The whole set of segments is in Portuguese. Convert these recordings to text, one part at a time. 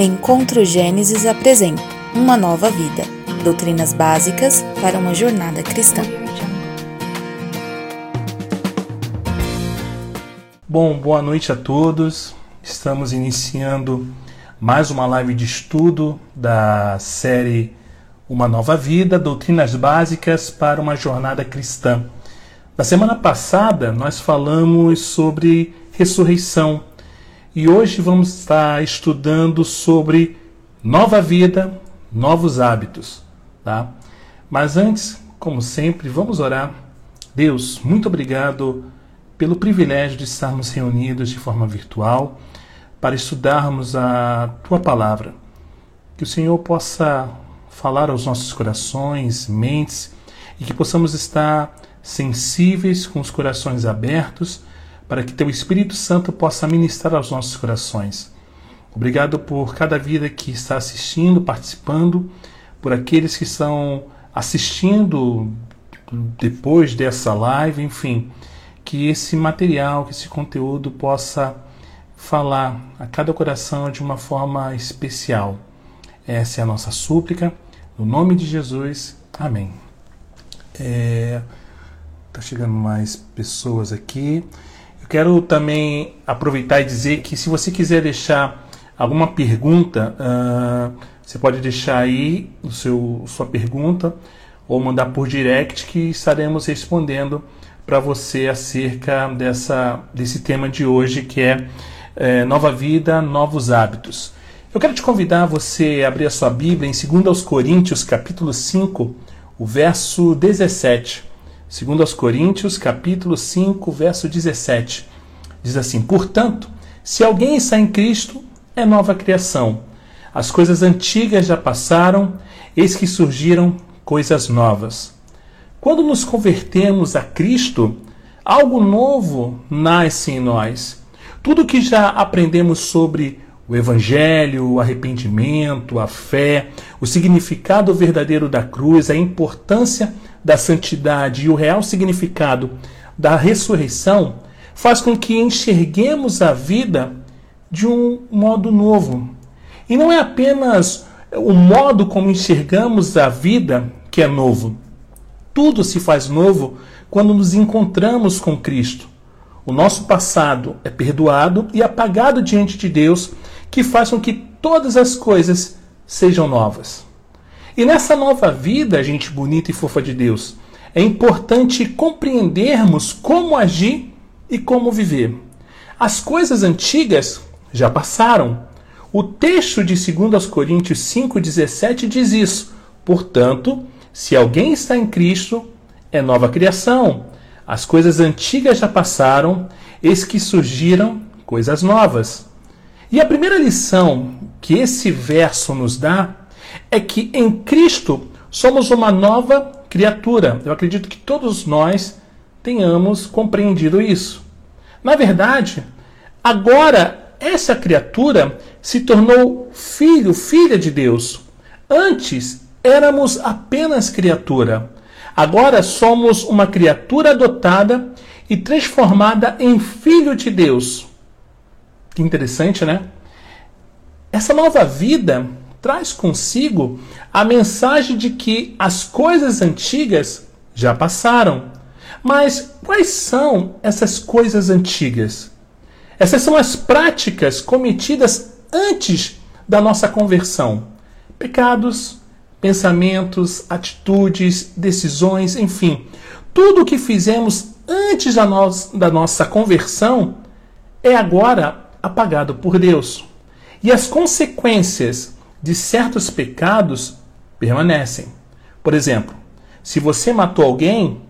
Encontro Gênesis apresenta Uma Nova Vida Doutrinas Básicas para uma Jornada Cristã. Bom, boa noite a todos. Estamos iniciando mais uma live de estudo da série Uma Nova Vida Doutrinas Básicas para uma Jornada Cristã. Na semana passada, nós falamos sobre ressurreição e hoje vamos estar estudando sobre nova vida, novos hábitos, tá? Mas antes, como sempre, vamos orar. Deus, muito obrigado pelo privilégio de estarmos reunidos de forma virtual para estudarmos a tua palavra. Que o Senhor possa falar aos nossos corações, mentes e que possamos estar sensíveis com os corações abertos para que Teu Espírito Santo possa ministrar aos nossos corações. Obrigado por cada vida que está assistindo, participando, por aqueles que estão assistindo depois dessa live, enfim, que esse material, que esse conteúdo possa falar a cada coração de uma forma especial. Essa é a nossa súplica. No nome de Jesus. Amém. É, tá chegando mais pessoas aqui. Quero também aproveitar e dizer que se você quiser deixar alguma pergunta, uh, você pode deixar aí o seu, sua pergunta ou mandar por direct que estaremos respondendo para você acerca dessa, desse tema de hoje que é, é Nova Vida, Novos Hábitos. Eu quero te convidar a você abrir a sua Bíblia em 2 Coríntios capítulo 5, o verso 17. Segundo aos Coríntios, capítulo 5, verso 17. Diz assim: "Portanto, se alguém está em Cristo, é nova criação. As coisas antigas já passaram, eis que surgiram coisas novas." Quando nos convertemos a Cristo, algo novo nasce em nós. Tudo que já aprendemos sobre o Evangelho, o arrependimento, a fé, o significado verdadeiro da cruz, a importância da santidade e o real significado da ressurreição faz com que enxerguemos a vida de um modo novo. E não é apenas o modo como enxergamos a vida que é novo. Tudo se faz novo quando nos encontramos com Cristo. O nosso passado é perdoado e apagado diante de Deus, que faz com que todas as coisas sejam novas. E nessa nova vida, gente bonita e fofa de Deus, é importante compreendermos como agir e como viver. As coisas antigas já passaram. O texto de 2 Coríntios 5,17 diz isso. Portanto, se alguém está em Cristo, é nova criação. As coisas antigas já passaram, eis que surgiram coisas novas. E a primeira lição que esse verso nos dá é que em Cristo somos uma nova criatura. Eu acredito que todos nós tenhamos compreendido isso. Na verdade, agora essa criatura se tornou filho, filha de Deus. Antes éramos apenas criatura. Agora somos uma criatura adotada e transformada em filho de Deus. Que interessante, né? Essa nova vida traz consigo a mensagem de que as coisas antigas já passaram. Mas quais são essas coisas antigas? Essas são as práticas cometidas antes da nossa conversão. Pecados, pensamentos, atitudes, decisões, enfim, tudo o que fizemos antes da, no da nossa conversão é agora apagado por Deus. E as consequências de certos pecados permanecem. Por exemplo, se você matou alguém,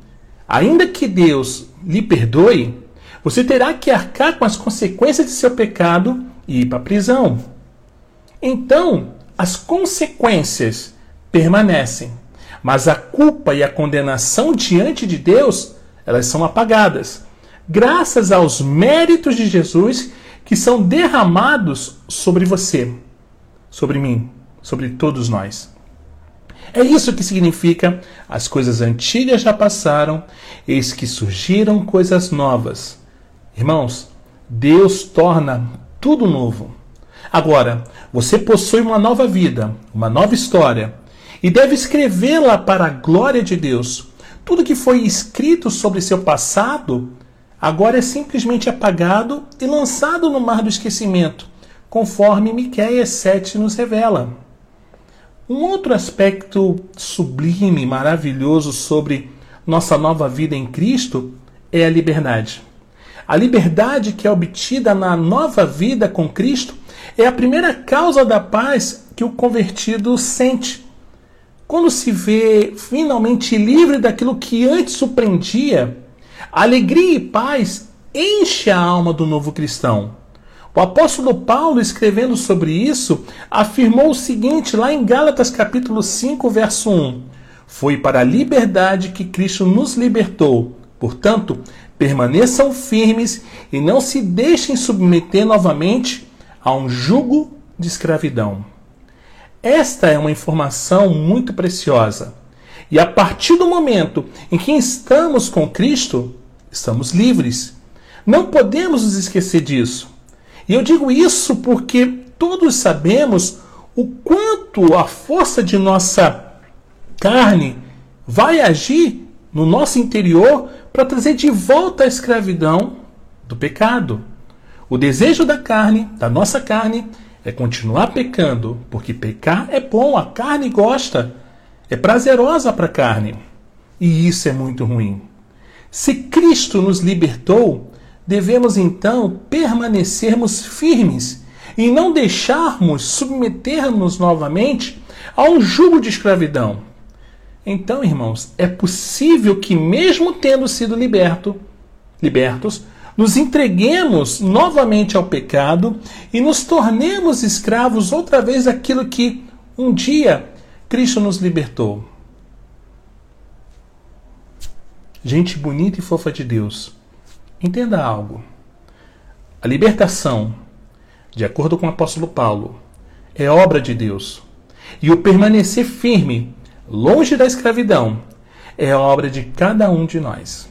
ainda que Deus lhe perdoe, você terá que arcar com as consequências de seu pecado e ir para a prisão. Então, as consequências permanecem, mas a culpa e a condenação diante de Deus, elas são apagadas, graças aos méritos de Jesus que são derramados sobre você sobre mim, sobre todos nós. É isso que significa as coisas antigas já passaram, eis que surgiram coisas novas. Irmãos, Deus torna tudo novo. Agora, você possui uma nova vida, uma nova história, e deve escrevê-la para a glória de Deus. Tudo que foi escrito sobre seu passado agora é simplesmente apagado e lançado no mar do esquecimento, conforme Miqueias 7 nos revela. Um outro aspecto sublime, maravilhoso sobre nossa nova vida em Cristo é a liberdade. A liberdade que é obtida na nova vida com Cristo é a primeira causa da paz que o convertido sente. Quando se vê finalmente livre daquilo que antes o prendia, alegria e paz enche a alma do novo cristão. O apóstolo Paulo, escrevendo sobre isso, afirmou o seguinte lá em Gálatas capítulo 5, verso 1: Foi para a liberdade que Cristo nos libertou. Portanto, permaneçam firmes e não se deixem submeter novamente a um jugo de escravidão. Esta é uma informação muito preciosa. E a partir do momento em que estamos com Cristo, estamos livres. Não podemos nos esquecer disso. E eu digo isso porque todos sabemos o quanto a força de nossa carne vai agir no nosso interior para trazer de volta a escravidão do pecado. O desejo da carne, da nossa carne, é continuar pecando, porque pecar é bom, a carne gosta, é prazerosa para a carne. E isso é muito ruim. Se Cristo nos libertou, devemos então permanecermos firmes e não deixarmos submetermos novamente a um jugo de escravidão. Então, irmãos, é possível que mesmo tendo sido liberto, libertos, nos entreguemos novamente ao pecado e nos tornemos escravos outra vez daquilo que um dia Cristo nos libertou. Gente bonita e fofa de Deus, entenda algo. A libertação, de acordo com o apóstolo Paulo, é obra de Deus. E o permanecer firme, longe da escravidão, é obra de cada um de nós.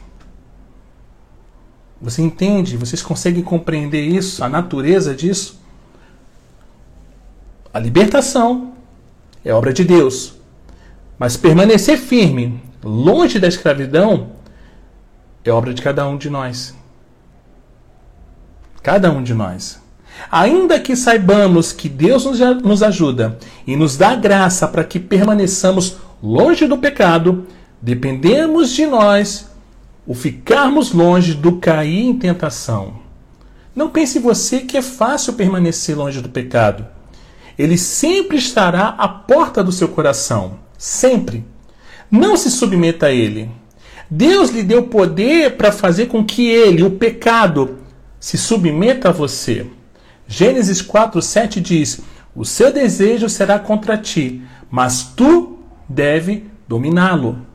Você entende? Vocês conseguem compreender isso, a natureza disso? A libertação é obra de Deus. Mas permanecer firme, longe da escravidão, é obra de cada um de nós. Cada um de nós. Ainda que saibamos que Deus nos ajuda e nos dá graça para que permaneçamos longe do pecado, dependemos de nós o ficarmos longe do cair em tentação. Não pense você que é fácil permanecer longe do pecado. Ele sempre estará à porta do seu coração. Sempre. Não se submeta a ele. Deus lhe deu poder para fazer com que ele, o pecado, se submeta a você. Gênesis 4:7 diz: "O seu desejo será contra ti, mas tu deve dominá-lo."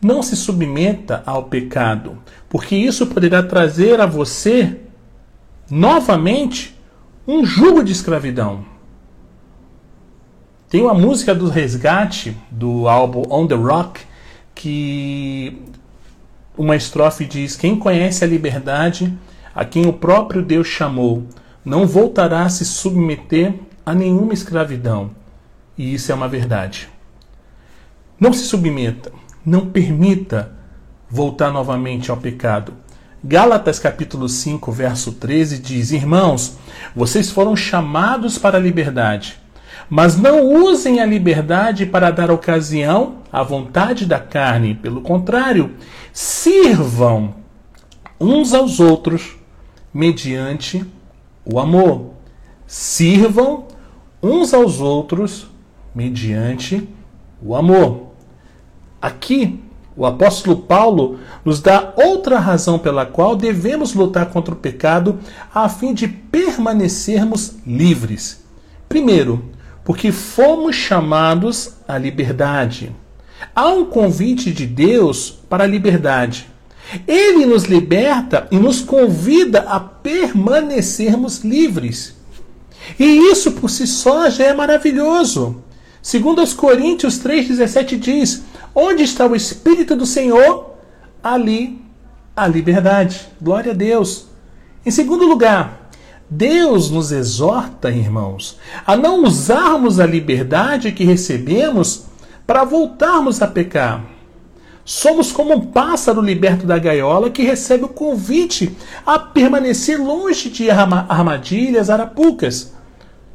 Não se submeta ao pecado, porque isso poderá trazer a você novamente um jugo de escravidão. Tem uma música do Resgate do álbum On the Rock que uma estrofe diz: Quem conhece a liberdade, a quem o próprio Deus chamou, não voltará a se submeter a nenhuma escravidão. E isso é uma verdade. Não se submeta não permita voltar novamente ao pecado. Gálatas capítulo 5, verso 13 diz: Irmãos, vocês foram chamados para a liberdade, mas não usem a liberdade para dar ocasião à vontade da carne. Pelo contrário, sirvam uns aos outros mediante o amor. Sirvam uns aos outros mediante o amor. Aqui, o apóstolo Paulo nos dá outra razão pela qual devemos lutar contra o pecado a fim de permanecermos livres. Primeiro, porque fomos chamados à liberdade. Há um convite de Deus para a liberdade. Ele nos liberta e nos convida a permanecermos livres. E isso por si só já é maravilhoso. Segundo os Coríntios 3:17 diz: Onde está o Espírito do Senhor? Ali a liberdade. Glória a Deus. Em segundo lugar, Deus nos exorta, irmãos, a não usarmos a liberdade que recebemos para voltarmos a pecar. Somos como um pássaro liberto da gaiola que recebe o convite a permanecer longe de armadilhas, arapucas.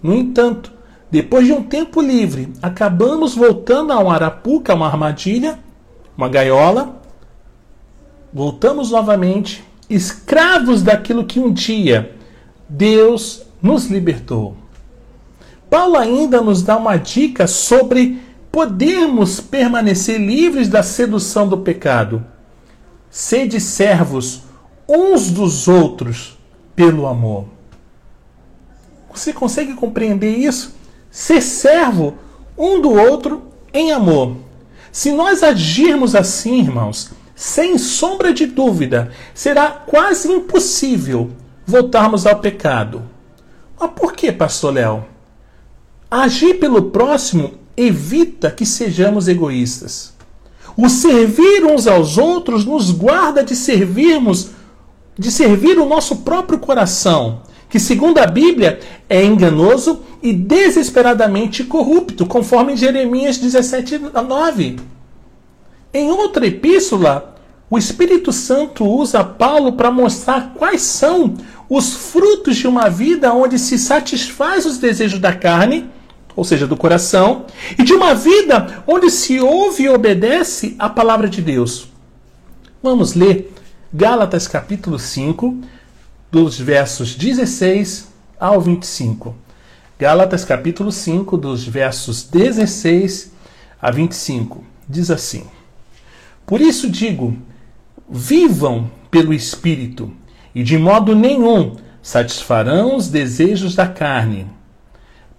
No entanto, depois de um tempo livre, acabamos voltando a um arapuca, uma armadilha, uma gaiola. Voltamos novamente, escravos daquilo que um dia Deus nos libertou. Paulo ainda nos dá uma dica sobre podermos permanecer livres da sedução do pecado. Sede servos uns dos outros pelo amor. Você consegue compreender isso? Ser servo um do outro em amor. Se nós agirmos assim, irmãos, sem sombra de dúvida, será quase impossível voltarmos ao pecado. Mas por que, pastor Léo? Agir pelo próximo evita que sejamos egoístas. O servir uns aos outros nos guarda de servirmos, de servir o nosso próprio coração, que segundo a Bíblia é enganoso e desesperadamente corrupto, conforme Jeremias 17, 9. Em outra epístola, o Espírito Santo usa Paulo para mostrar quais são os frutos de uma vida onde se satisfaz os desejos da carne, ou seja, do coração, e de uma vida onde se ouve e obedece a palavra de Deus. Vamos ler Gálatas capítulo 5, dos versos 16 ao 25. Gálatas capítulo 5, dos versos 16 a 25. Diz assim: Por isso digo, vivam pelo Espírito e de modo nenhum satisfarão os desejos da carne.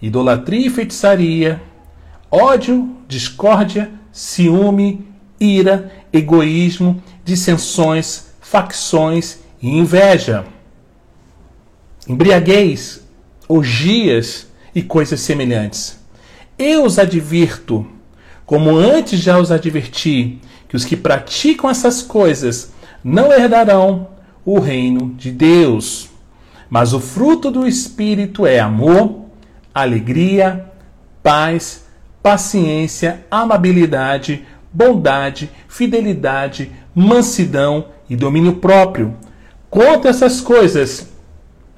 idolatria e feitiçaria, ódio, discórdia, ciúme, ira, egoísmo, dissensões, facções e inveja. Embriaguez, orgias e coisas semelhantes. Eu os advirto, como antes já os adverti, que os que praticam essas coisas não herdarão o reino de Deus. Mas o fruto do Espírito é amor, alegria, paz, paciência, amabilidade, bondade, fidelidade, mansidão e domínio próprio. Contra essas coisas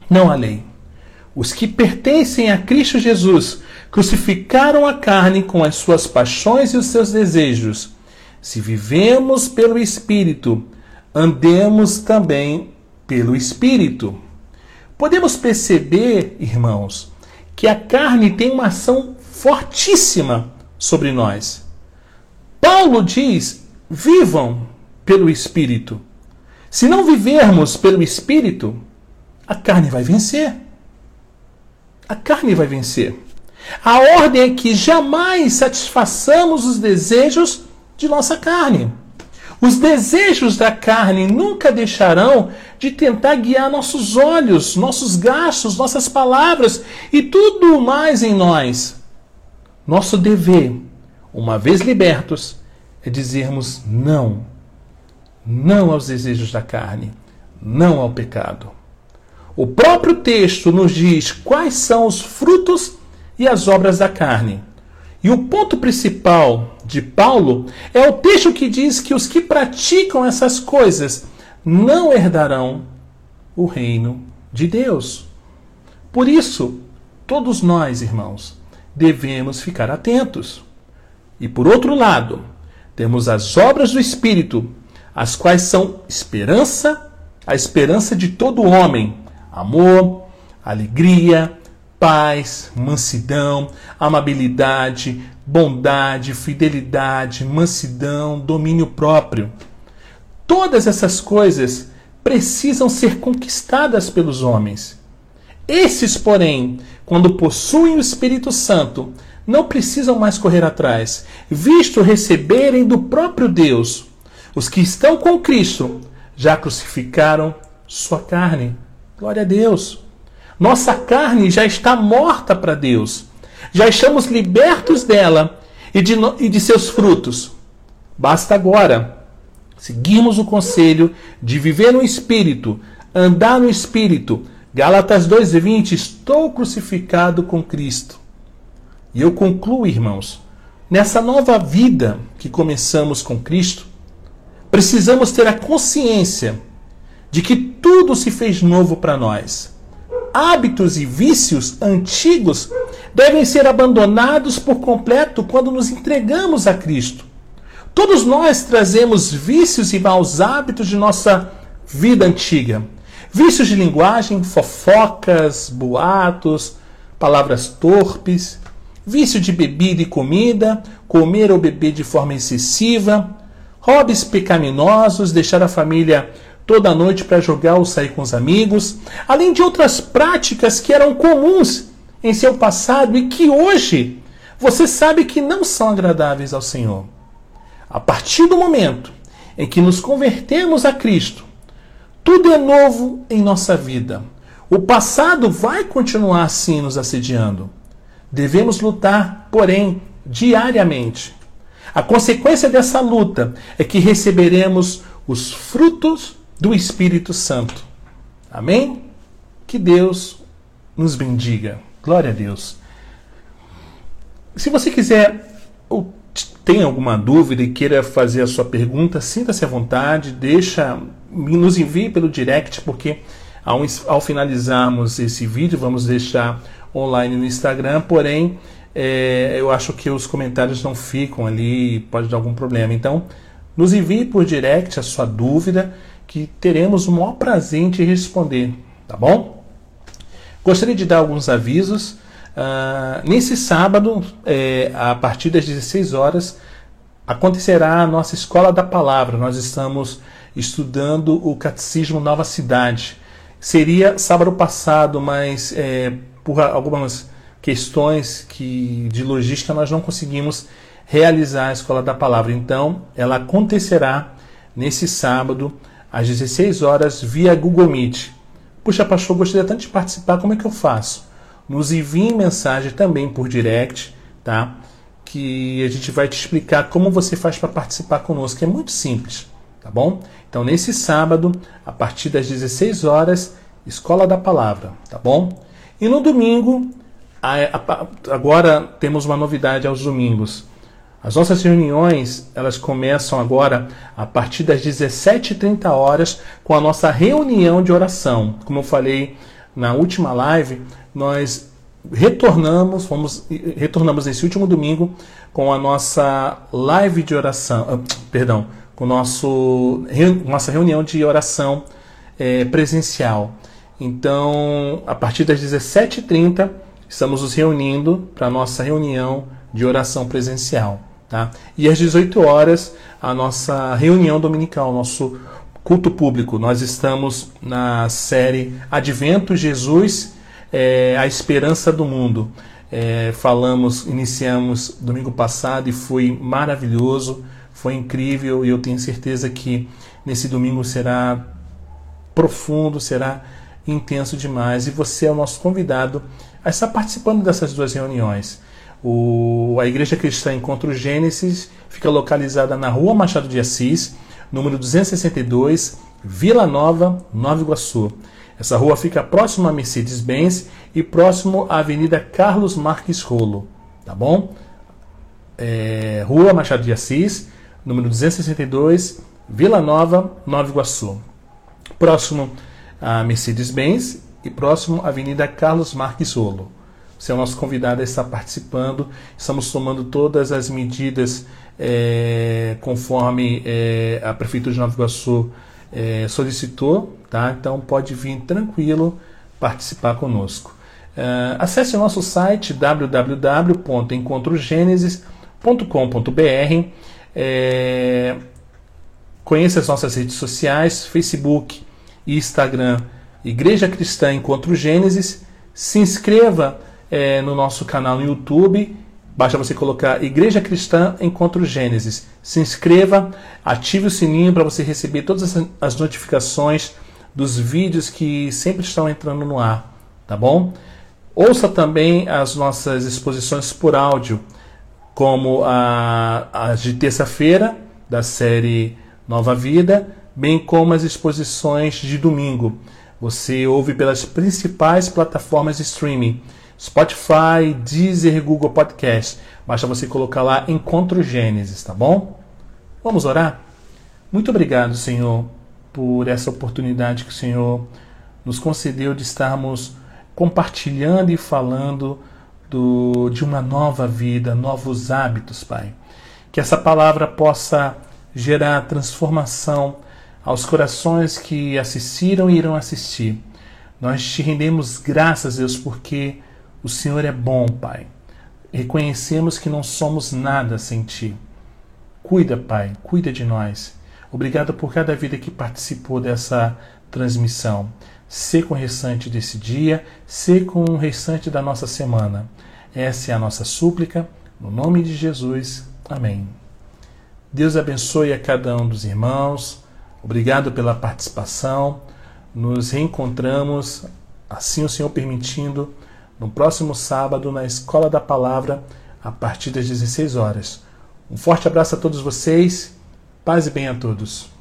não há lei. Os que pertencem a Cristo Jesus crucificaram a carne com as suas paixões e os seus desejos. Se vivemos pelo Espírito, andemos também pelo Espírito. Podemos perceber, irmãos, que a carne tem uma ação fortíssima sobre nós. Paulo diz: vivam pelo Espírito. Se não vivermos pelo Espírito, a carne vai vencer. A carne vai vencer. A ordem é que jamais satisfaçamos os desejos de nossa carne. Os desejos da carne nunca deixarão de tentar guiar nossos olhos, nossos gastos, nossas palavras e tudo mais em nós. Nosso dever, uma vez libertos, é dizermos não. Não aos desejos da carne, não ao pecado. O próprio texto nos diz quais são os frutos e as obras da carne. E o ponto principal de Paulo é o texto que diz que os que praticam essas coisas não herdarão o reino de Deus. Por isso, todos nós, irmãos, devemos ficar atentos. E por outro lado, temos as obras do Espírito, as quais são esperança, a esperança de todo homem, amor, alegria, paz, mansidão, amabilidade, bondade, fidelidade, mansidão, domínio próprio. Todas essas coisas precisam ser conquistadas pelos homens. Esses, porém, quando possuem o Espírito Santo, não precisam mais correr atrás, visto receberem do próprio Deus. Os que estão com Cristo já crucificaram sua carne. Glória a Deus. Nossa carne já está morta para Deus. Já estamos libertos dela e de, e de seus frutos. Basta agora seguirmos o conselho de viver no Espírito, andar no Espírito. Gálatas 2,20: Estou crucificado com Cristo. E eu concluo, irmãos, nessa nova vida que começamos com Cristo, precisamos ter a consciência de que tudo se fez novo para nós. Hábitos e vícios antigos devem ser abandonados por completo quando nos entregamos a Cristo. Todos nós trazemos vícios e maus hábitos de nossa vida antiga. Vícios de linguagem, fofocas, boatos, palavras torpes, vício de bebida e comida, comer ou beber de forma excessiva, hobbies pecaminosos, deixar a família toda noite para jogar ou sair com os amigos, além de outras práticas que eram comuns em seu passado e que hoje você sabe que não são agradáveis ao Senhor. A partir do momento em que nos convertemos a Cristo, tudo é novo em nossa vida. O passado vai continuar assim nos assediando. Devemos lutar, porém, diariamente. A consequência dessa luta é que receberemos os frutos do Espírito Santo. Amém? Que Deus nos bendiga. Glória a Deus. Se você quiser ou tem alguma dúvida e queira fazer a sua pergunta, sinta-se à vontade, deixa, nos envie pelo direct, porque ao, ao finalizarmos esse vídeo, vamos deixar online no Instagram, porém é, eu acho que os comentários não ficam ali, pode dar algum problema. Então, nos envie por direct a sua dúvida, que teremos o maior prazer em responder, tá bom? Gostaria de dar alguns avisos. Uh, nesse sábado, é, a partir das 16 horas, acontecerá a nossa Escola da Palavra. Nós estamos estudando o Catecismo Nova Cidade. Seria sábado passado, mas é, por algumas questões que de logística nós não conseguimos realizar a Escola da Palavra. Então, ela acontecerá nesse sábado às 16 horas via Google Meet. Puxa, pastor, gostaria tanto de participar, como é que eu faço? Nos envie mensagem também por direct, tá? Que a gente vai te explicar como você faz para participar conosco. É muito simples, tá bom? Então, nesse sábado, a partir das 16 horas, Escola da Palavra, tá bom? E no domingo, agora temos uma novidade aos domingos. As nossas reuniões, elas começam agora a partir das 17h30 horas com a nossa reunião de oração. Como eu falei na última live, nós retornamos, fomos, retornamos nesse último domingo com a nossa live de oração, ah, perdão, com nosso, nossa reunião de oração é, presencial. Então, a partir das 17h30, estamos nos reunindo para a nossa reunião de oração presencial. Tá? E às 18 horas, a nossa reunião dominical, nosso culto público. Nós estamos na série Advento Jesus, é, a esperança do mundo. É, falamos, iniciamos domingo passado e foi maravilhoso, foi incrível e eu tenho certeza que nesse domingo será profundo, será intenso demais e você é o nosso convidado a estar participando dessas duas reuniões. O, a Igreja Cristã Encontro Gênesis fica localizada na Rua Machado de Assis, número 262, Vila Nova, Nova Iguaçu. Essa rua fica próximo a Mercedes-Benz e próximo à Avenida Carlos Marques Rolo, tá bom? É, rua Machado de Assis, número 262, Vila Nova, Nova Iguaçu. Próximo a Mercedes-Benz e próximo à Avenida Carlos Marques Rolo. Você é o nosso convidado a estar participando. Estamos tomando todas as medidas é, conforme é, a Prefeitura de Nova Iguaçu é, solicitou, tá? Então pode vir tranquilo participar conosco. É, acesse o nosso site www.encontrogenesis.com.br. É, conheça as nossas redes sociais, Facebook e Instagram, Igreja Cristã Encontro Gênesis Se inscreva é, no nosso canal no YouTube. Basta você colocar Igreja Cristã Encontro Gênesis. Se inscreva, ative o sininho para você receber todas as notificações dos vídeos que sempre estão entrando no ar, tá bom? Ouça também as nossas exposições por áudio, como a, a de terça-feira, da série Nova Vida, bem como as exposições de domingo. Você ouve pelas principais plataformas de streaming: Spotify, Deezer, Google Podcast. Basta você colocar lá Encontro Gênesis, tá bom? Vamos orar? Muito obrigado, Senhor, por essa oportunidade que o Senhor nos concedeu de estarmos compartilhando e falando do, de uma nova vida, novos hábitos, Pai. Que essa palavra possa gerar transformação aos corações que assistiram e irão assistir. Nós te rendemos graças, Deus, porque o Senhor é bom, Pai. Reconhecemos que não somos nada sem Ti. Cuida, Pai, cuida de nós. Obrigado por cada vida que participou dessa transmissão ser com o restante desse dia, ser com o restante da nossa semana. Essa é a nossa súplica, no nome de Jesus. Amém. Deus abençoe a cada um dos irmãos. Obrigado pela participação. Nos reencontramos, assim o Senhor permitindo, no próximo sábado na Escola da Palavra, a partir das 16 horas. Um forte abraço a todos vocês. Paz e bem a todos.